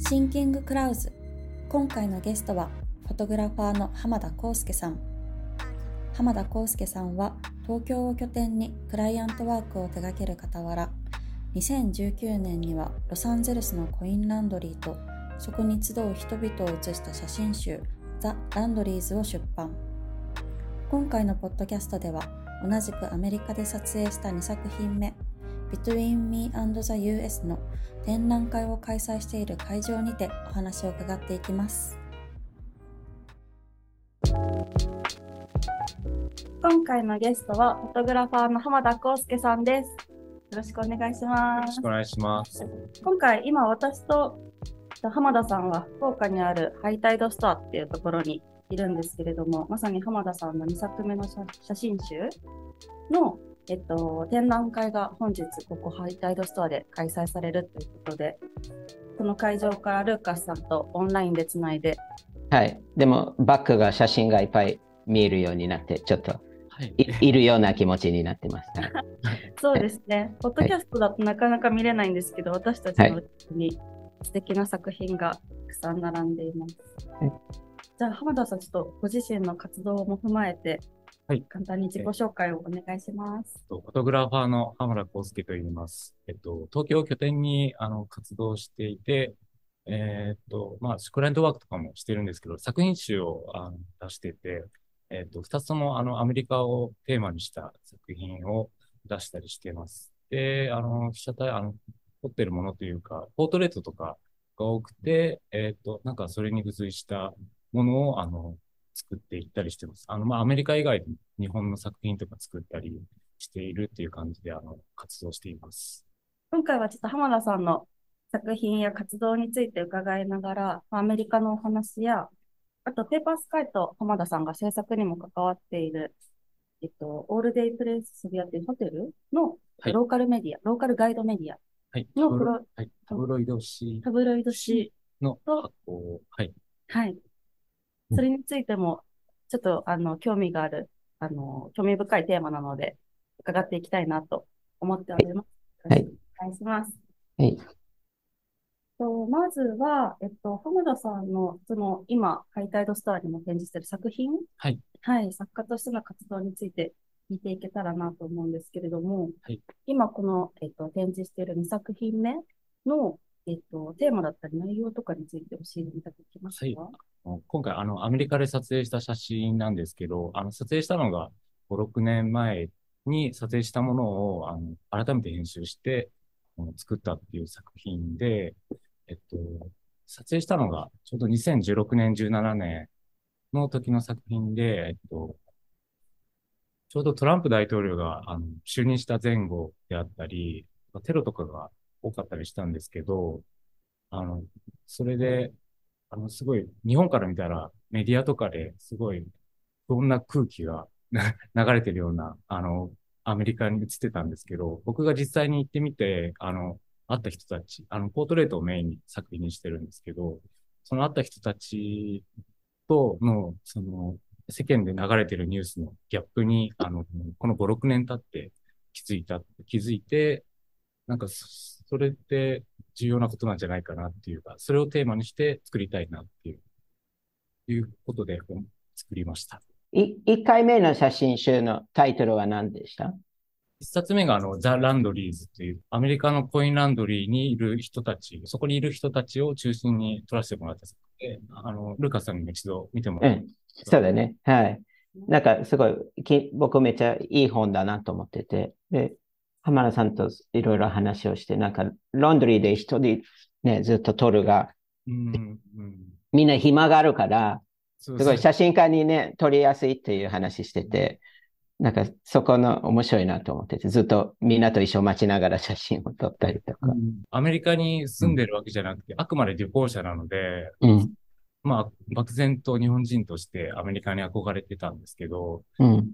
シンキングクラウズ。今回のゲストはフォトグラファーの浜田康介さん。浜田康介さんは東京を拠点にクライアントワークを手掛ける傍ら2019年にはロサンゼルスのコインランドリーとそこに集う人々を写した写真集ザ・ランドリーズを出版。今回のポッドキャストでは同じくアメリカで撮影した2作品目 Between Me and the US の展覧会を開催している会場にてお話を伺っていきます。今回のゲストはフォトグラファーの浜田康介さんです。よろしくお願いします。よろしくお願いします。今回今私と浜田さんは福岡にあるハイタイドストアっていうところにいるんですけれども、まさに浜田さんの2作目の写真集の、えっと、展覧会が本日ここハイタイドストアで開催されるということで、この会場からルーカスさんとオンラインでつないで。はい、でもバックが写真がいっぱい見えるようになって、ちょっといいるような気持ちになってます。そうですね。ポッドキャストだとなかなか見れないんですけど、私たちのうちに素敵な作品がたくさん並んでいます。はいじゃあ、浜田さん、ちょっとご自身の活動も踏まえて、はい、簡単に自己紹介をお願いします。フォトグラファーの浜田康介と言います。えっと、東京を拠点にあの活動していて、えー、っと、まあ、クライアントワークとかもしてるんですけど、作品集をあの出してて、えー、っと、二つともあのアメリカをテーマにした作品を出したりしています。で、あの、被写体、あの、撮ってるものというか、ポートレートとかが多くて、えっと、なんかそれに付随したものを、あの、作っていったりしてます。あの、まあ、アメリカ以外で日本の作品とか作ったりしているっていう感じで、あの、活動しています。今回はちょっと浜田さんの作品や活動について伺いながら、アメリカのお話や、あと、ペーパースカイと浜田さんが制作にも関わっている、えっと、オールデイプレイス渋谷っていうホテルのローカルメディア、はい、ローカルガイドメディアのプロ、はい、タブロイド紙。タブロイド紙の発行。はい。はい。それについても、ちょっと、あの、興味がある、あの、興味深いテーマなので、伺っていきたいなと思っております。はい。お願いします。はい。とまずは、えっと、浜田さんの、その、今、ハイタイドスターにも展示している作品、はい。はい、作家としての活動について聞いていけたらなと思うんですけれども、はい、今、この、えっと、展示している2作品目の、えっと、テーマだったり内容とかについて教えていただけますか、はい今回、あの、アメリカで撮影した写真なんですけど、あの、撮影したのが5、6年前に撮影したものを、あの、改めて編集して、作ったっていう作品で、えっと、撮影したのがちょうど2016年、17年の時の作品で、えっと、ちょうどトランプ大統領があの就任した前後であったり、テロとかが多かったりしたんですけど、あの、それで、あの、すごい、日本から見たらメディアとかですごい、どんな空気が 流れてるような、あの、アメリカに映ってたんですけど、僕が実際に行ってみて、あの、会った人たち、あの、ポートレートをメインに作品にしてるんですけど、その会った人たちとの、その、世間で流れてるニュースのギャップに、あの、この5、6年経って気づいた、気づいて、なんか、それって重要なことなんじゃないかなっていうか、それをテーマにして作りたいなっていう、いうことで作りました。1回目の写真集のタイトルは何でした？一冊目があの、ザ・ランドリーズっていう、アメリカのコインランドリーにいる人たち、そこにいる人たちを中心に撮らせてもらったで、あの、ルカさんにも一度見てもらった、うん。そうだね。はい。なんかすごい、僕めっちゃいい本だなと思ってて、で、浜田さんといろいろ話をして、なんか、ランドリーで一人ね、ずっと撮るが、うんうん、みんな暇があるから、すごい写真家にね、撮りやすいっていう話してて、なんかそこの面白いなと思ってて、ずっとみんなと一緒待ちながら写真を撮ったりとか。うん、アメリカに住んでるわけじゃなくて、うん、あくまで旅行者なので、うん、まあ、漠然と日本人としてアメリカに憧れてたんですけど、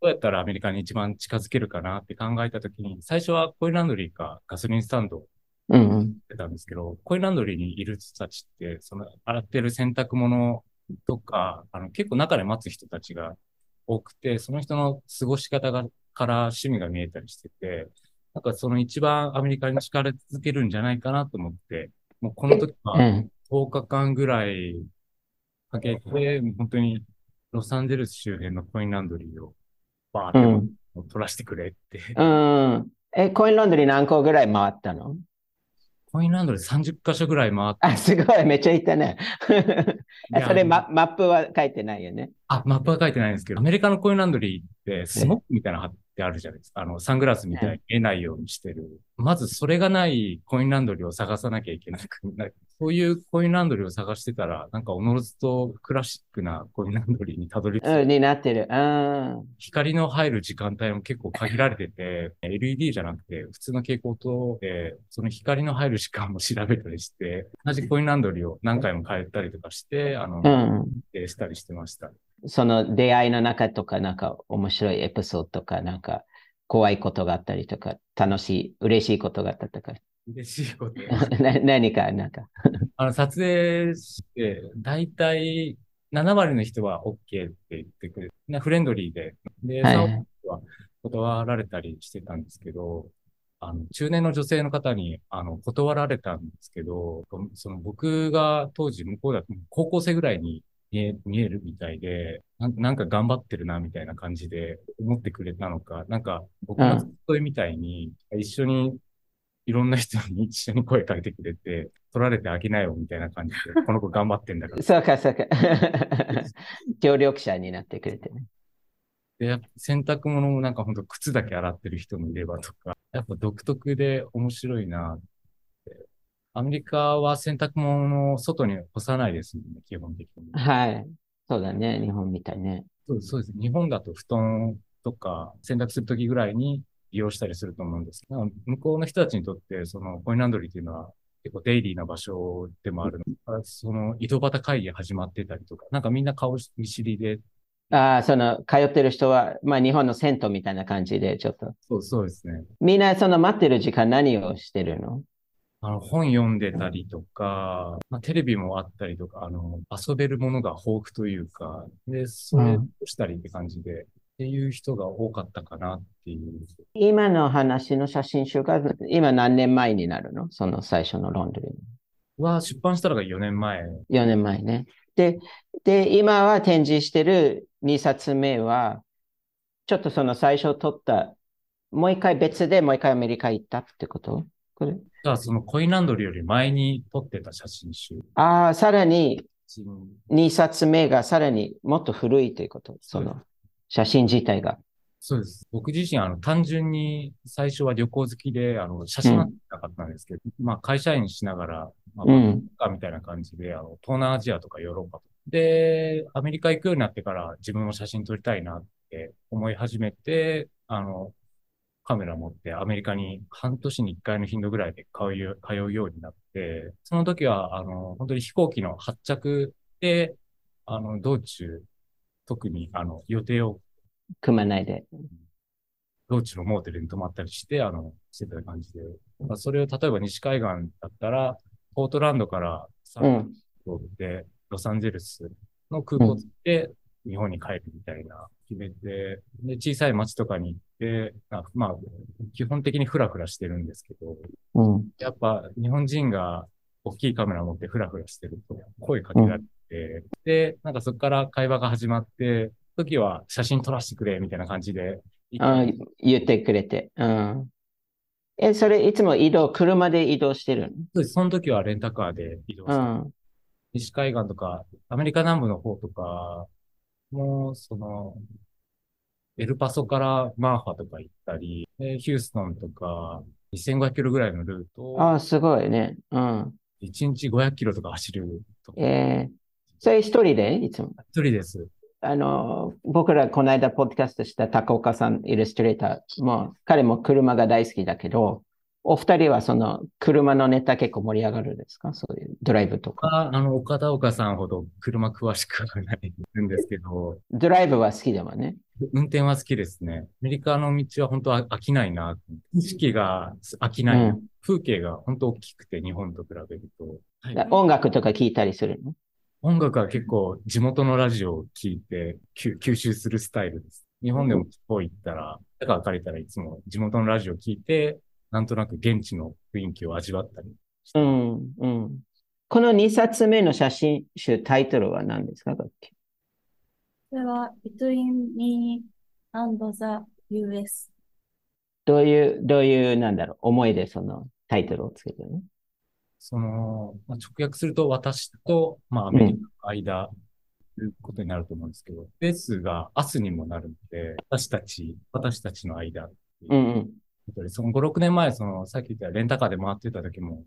どうやったらアメリカに一番近づけるかなって考えたときに、最初はコインランドリーかガソリンスタンドうんってたんですけど、コインランドリーにいる人たちって、その洗ってる洗濯物とか、あの結構中で待つ人たちが多くて、その人の過ごし方がから趣味が見えたりしてて、なんかその一番アメリカに力づけるんじゃないかなと思って、もうこの時は10日間ぐらいかけて、本当にロサンゼルス周辺のコインランドリーをバーうってん。取らせてくれって。うん。え、コインランドリー何個ぐらい回ったの？コインランドリー30カ所ぐらい回って、あ、すごい、めっちゃ行ったね。それマ、マップは書いてないよね。あ、マップは書いてないんですけど、アメリカのコインランドリーってスモックみたいなの貼ってあるじゃないですか。あの、サングラスみたいに見えないようにしてる。まずそれがないコインランドリーを探さなきゃいけなくなる。そういうコインランドリーを探してたら、なんかおのずとクラシックなコインランドリーにたどり着いて、うん、になってる。うん。光の入る時間帯も結構限られてて、LED じゃなくて普通の蛍光灯で、その光の入る時間も調べたりして、同じコインランドリーを何回も変えたりとかして、あの、うん。えしたりしてました。その出会いの中とか、なんか面白いエピソードとか、なんか怖いことがあったりとか、楽しい、嬉しいことがあったとか、嬉しいこと。な 何か、なんか。あの、撮影して、だいたい7割の人は OK って言ってくれて、なフレンドリーで、で、3はいは断られたりしてたんですけど、あの、中年の女性の方に、あの、断られたんですけど、その僕が当時向こうだと高校生ぐらいに見え見えるみたいでなん、なんか頑張ってるなみたいな感じで思ってくれたのか、なんか僕の付き添いみたいに一緒にいろんな人に 一緒に声かけてくれて、取られてあげなよみたいな感じで、この子頑張ってんだから。そうか、そうか。協力者になってくれてね。で、やっぱ洗濯物もなんかほんと靴だけ洗ってる人もいればとか、やっぱ独特で面白いな。アメリカは洗濯物を外に干さないですもんね、基本的に。はい。そうだね。日本みたいね。そうそうです。日本だと布団とか洗濯するときぐらいに利用したりすると思うんですけど、向こうの人たちにとって、そのコインランドリーっていうのは結構デイリーな場所でもあるので、その井戸端会議始まってたりとか、なんかみんな顔見知りで、ああ、その、通ってる人は、まあ日本の銭湯みたいな感じで、ちょっと。そうそうですね。みんなその待ってる時間何をしてるの？あの本読んでたりとか、まあ、テレビもあったりとか、あの、遊べるものが豊富というか、で、それをしたりって感じで、っていう人が多かったかなっていう。今の話の写真集が、今何年前になるの？その最初のロンドリー。は、出版したのが4年前。4年前ね。で、で、今は展示してる2冊目は、ちょっとその最初撮った、もう一回別でもう一回アメリカ行ったってこと？これ？じゃあ、そのコインランドリーより前に撮ってた写真集。ああ、さらに写真2冊目がさらにもっと古いということ？その写真自体が。そうです。僕自身、あの、単純に最初は旅行好きで、あの、写真は撮りたかったんですけど、まあ、会社員しながら、まあ、うん。かみたいな感じで、あの、東南アジアとかヨーロッパとか。で、アメリカ行くようになってから自分も写真撮りたいなって思い始めて、あの、カメラ持ってアメリカに半年に一回の頻度ぐらいで通うよ通うようになって、その時は、あの、本当に飛行機の発着で、あの、道中、特に、あの、予定を組まないで。道中のモーテルに泊まったりして、あの、してた感じで。まあそれを例えば西海岸だったら、ポートランドからサンうん。フランで、ロサンゼルスの空港で日本に帰るみたいな決めて、で、小さい街とかに行って、あまあ、基本的にフラフラしてるんですけど、うん。やっぱ日本人が大きいカメラ持ってフラフラしてると声かけられて、で、なんかそこから会話が始まって、時は写真撮らせてくれみたいな感じで、あ言ってくれて。うん。え、それいつも移動、車で移動してるそうですその時はレンタカーで移動して、のうん。西海岸とか、アメリカ南部の方とかも、その、エルパソからマーファとか行ったり、でヒューストンとか、2500キロぐらいのルートを、ああ、すごいね。うん。1日500キロとか走るとか、えー、それ一人で？いつも。一人です。あの、僕らこの間ポッドキャストした高岡さん、イラストレーターも、彼も車が大好きだけど、お二人はその車のネタ結構盛り上がるんですか？そういうドライブとか。ああの、岡田岡さんほど車詳しくはないんですけど、ドライブは好きでもね。運転は好きですね。アメリカの道は本当は飽きないな。景色が飽きない。うん風景が本当大きくて、日本と比べると。はい音楽とか聞いたりするの？音楽は結構地元のラジオを聞いて吸吸収するスタイルです。日本でも地方行ったら、だから借りたらいつも地元のラジオを聞いて、なんとなく現地の雰囲気を味わったり。うん、うん。この2冊目の写真集、タイトルは何ですか？これは Between Me and the US。どういう、どういう、なんだろう、思いでそのタイトルをつけてるの？その、まあ、直訳すると私と、まあ、アメリカの間、ということになると思うんですけど、ベースが明日にもなるので、私たち、私たちの間うんうん。その5、6年前、その、さっき言ったレンタカーで回ってた時も、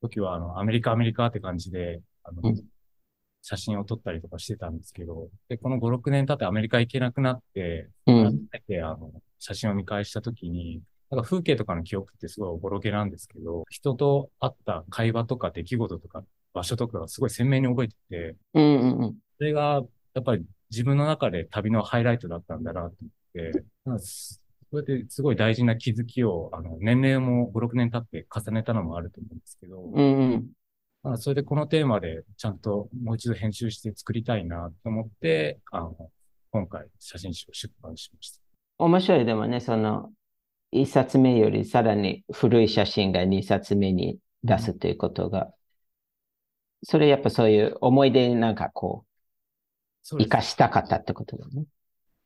時は、あの、アメリカ、アメリカって感じで、あの、うん写真を撮ったりとかしてたんですけど、で、この5、6年経ってアメリカ行けなくなって、改うん。めて、あの、写真を見返した時に、なんか風景とかの記憶ってすごいおぼろげなんですけど、人と会った会話とか出来事とか場所とかがすごい鮮明に覚えてて、うんうんうん。それがやっぱり自分の中で旅のハイライトだったんだなと思って、なんかすそうやってすごい大事な気づきを、あの、年齢も5、6年経って重ねたのもあると思うんですけど、うんうん。まあ、それでこのテーマでちゃんともう一度編集して作りたいなと思って、あの、今回写真集を出版しました。面白いでもね、その、1冊目よりさらに古い写真が2冊目に出すということが、それやっぱそういう思い出になんかこそう生かしたかったってことだよね。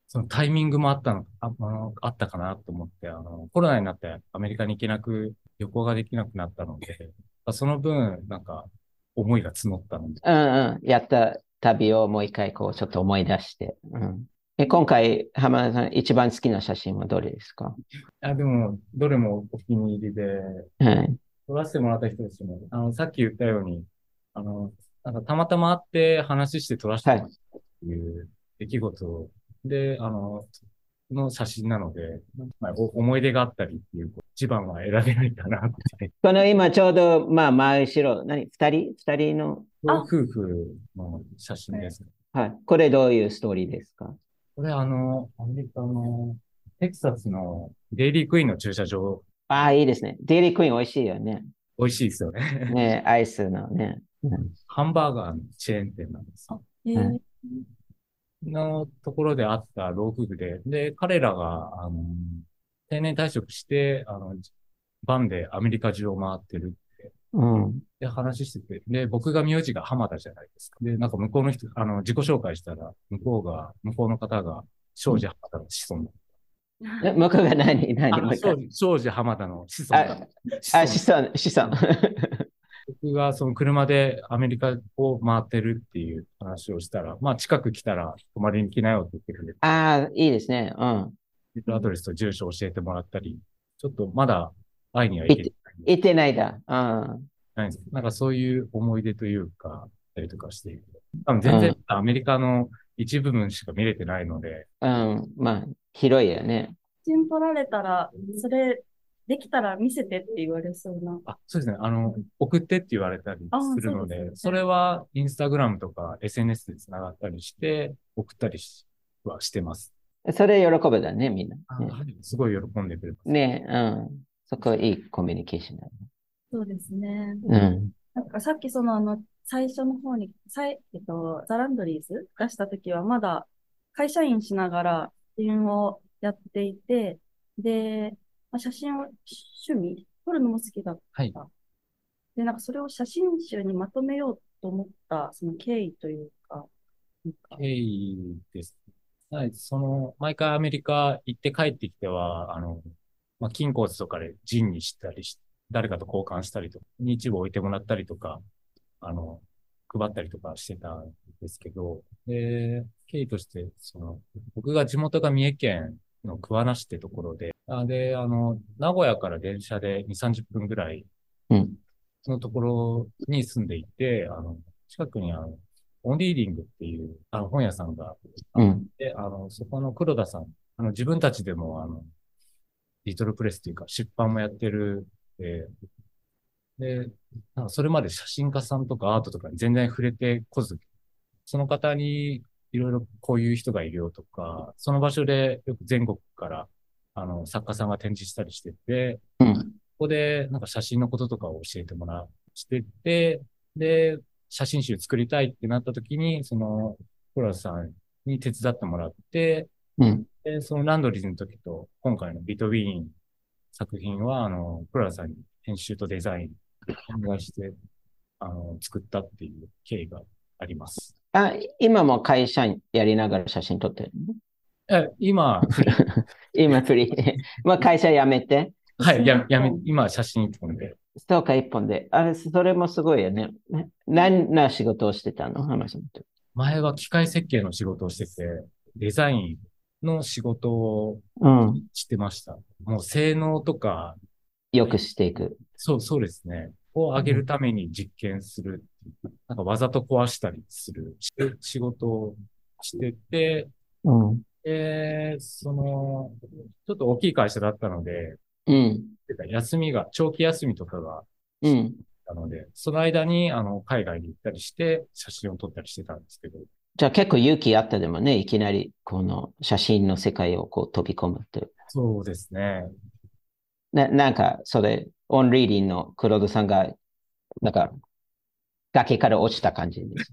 そのタイミングもあったの、ああのあったかなと思って、あの、コロナになってアメリカに行けなく、旅行ができなくなったので、その分、なんか、思いが募ったので、うんうん。やった旅をもう一回こうちょっと思い出して。うん。え、今回、浜田さん一番好きな写真はどれですか？あ、でも、どれもお気に入りで、はい。撮らせてもらった人ですもあの、さっき言ったように、あの、なんかたまたま会って話して撮らせてもらったっていう出来事で、あの、の写真なので、まあ、お思い出があったりっていう、一番は選べないかなって。この今ちょうど、まあ、真後ろ、何？二人？二人の、夫婦の写真です。はい。これどういうストーリーですか？これあの、アメリカのテキサスのデイリークイーンの駐車場、ああ、いいですね。デイリークイーン美味しいよね。美味しいですよね。ね、アイスのね。うんハンバーガーのチェーン店なんです。えーうんのところであった老夫婦で、で、彼らが、あの、定年退職して、あの、バンでアメリカ中を回ってるって、うん。で、話してて、で、僕が名字が浜田じゃないですか。で、なんか向こうの人、あの、自己紹介したら、向こうが、向こうの方が、庄司浜田の子孫だ。え向こうが何？あの何？庄司庄司浜田の子孫だ。子あ、孫子孫、子孫。僕がその車でアメリカを回ってるっていう話をしたら、まあ近く来たら泊まりに来なよって言ってくれて、ああ、いいですね。うん。メールアドレスと住所を教えてもらったり、ちょっとまだ会いには行けて行ってないだ。うん。ないんですなんかそういう思い出というか、たりとかしている。多分全然アメリカの一部分しか見れてないので、うん。まあ、広いよね。写真撮られたら、それ、できたら見せてって言われそうな。あ、そうですね。あの、送ってって言われたりあするので、そうでねそれはインスタグラムとか SNS で繋がったりして、送ったりしはしてます。それ喜ぶだね、みんな。あねはいすごい喜んでくれます。ねうん。そこいいコミュニケーションだね。そうですね。うん。なんかさっきそのあの、最初の方に、さい、えっと、ザランドリーズ出した時はまだ会社員しながら写真をやっていて、で、まあ、写真を趣味、撮るのも好きだった。はいで、なんかそれを写真集にまとめようと思った、その経緯というか、なんか経緯です。はい、その、毎回アメリカ行って帰ってきては、あの、まあ、金庫とかでジンにしたりし、誰かと交換したりとか、に一部置いてもらったりとか、あの、配ったりとかしてたんですけど、で、経緯として、その、僕が地元が三重県の桑名市ってところで、あで、あの、名古屋から電車で2、30分ぐらいうん。のところに住んでいて、あの、近くにあの、オンリーディングっていう、あの、本屋さんがうん。で、あの、そこの黒田さん、あの、自分たちでも、あの、リトルプレスっていうか、出版もやってる、えーで、なんかそれまで写真家さんとかアートとかに全然触れてこず、その方にいろいろこういう人がいるよとか、その場所でよく全国から、あの、作家さんが展示したりしてて、うん。ここでなんか写真のこととかを教えてもらしてて、で、写真集作りたいってなった時に、その、黒田さんに手伝ってもらって、うん。で、そのランドリーズの時と、今回のビトウィーン作品は、あの、黒田さんに編集とデザインお願いしてあの、作ったっていう経緯があります。あ、今も会社やりながら写真撮ってるの？え、今、今フリー。まあ会社辞めて？はい、や、やめ、今写真一本で。そうか、一本で。あれ、それもすごいよね。ね何な仕事をしてたの？浜さんと。前は機械設計の仕事をしてて、デザインの仕事をうん。してました。もう性能とか、よくしていく。そう、そうですね。を上げるために実験するう。なんかわざと壊したりするし仕事をしてて、うん。で、その、ちょっと大きい会社だったので、うん。てか休みが、長期休みとかがうん。あので、その間に、あの、海外に行ったりして、写真を撮ったりしてたんですけど、じゃあ結構勇気あったでもね、いきなりこの写真の世界をこう飛び込むって。そうですね。ななんか、それ、オンリーディンの黒田さんが、なんか、崖から落ちた感じです。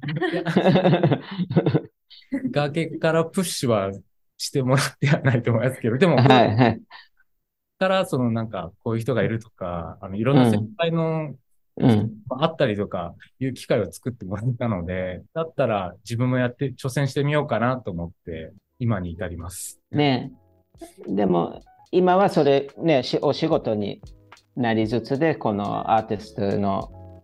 崖からプッシュはしてもらってはないと思いますけど、でも、はい、はい。から、そのなんか、こういう人がいるとか、あの、いろんな先輩の、うん。あったりとか、いう機会を作ってもらったので、だったら自分もやって、挑戦してみようかなと思って、今に至ります。ねでも、今はそれ、ね、しお仕事になりつつで、このアーティストの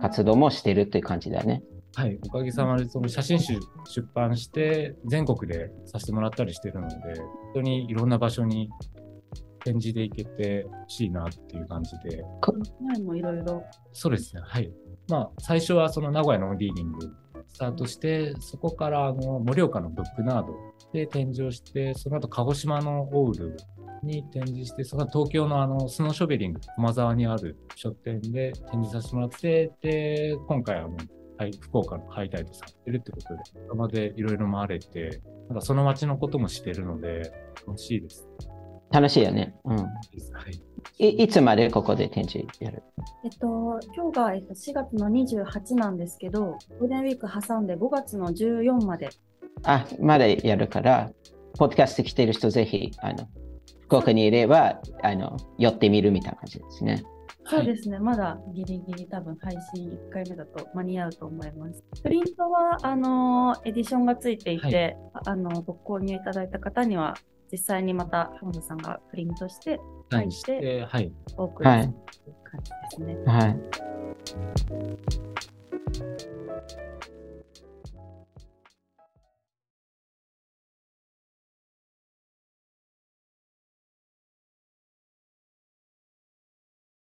活動もしてるっていう感じだね。はい。おかげさまで、その写真集出版して、全国でさせてもらったりしてるので、本当にいろんな場所に展示で行けてほしいなっていう感じで、前もいろいろ。そうですね。はい。まあ、最初はその名古屋のリーディングスタートして、そこからあの盛岡のブックナードで展示をして、その後鹿児島のオウルに展示して、その後東京のあのスノーショベリング、駒沢にある書店で展示させてもらって、で、今回あの、はい、福岡のハイタイトさんやってるってことで、今までいろいろ回れて、なんかその街のこともしてるので、楽しいです。楽しいよね。うん。はい。いいつまでここで展示やる？えっと、今日が、えっと、4月の28なんですけど、ゴールデンウィーク挟んで5月の14まで。あ、まだやるから、ポッドキャスト来てる人ぜひ、あの、福岡にいれば、あの、寄ってみるみたいな感じですね。そうですね、まだギリギリ多分配信1回目だと間に合うと思います。プリントは、あの、エディションがついていて、あの、ご購入いただいた方には、実際にまた浜田さんがプリントしてはい。書いてはい。お送りはいする感じですね。はい。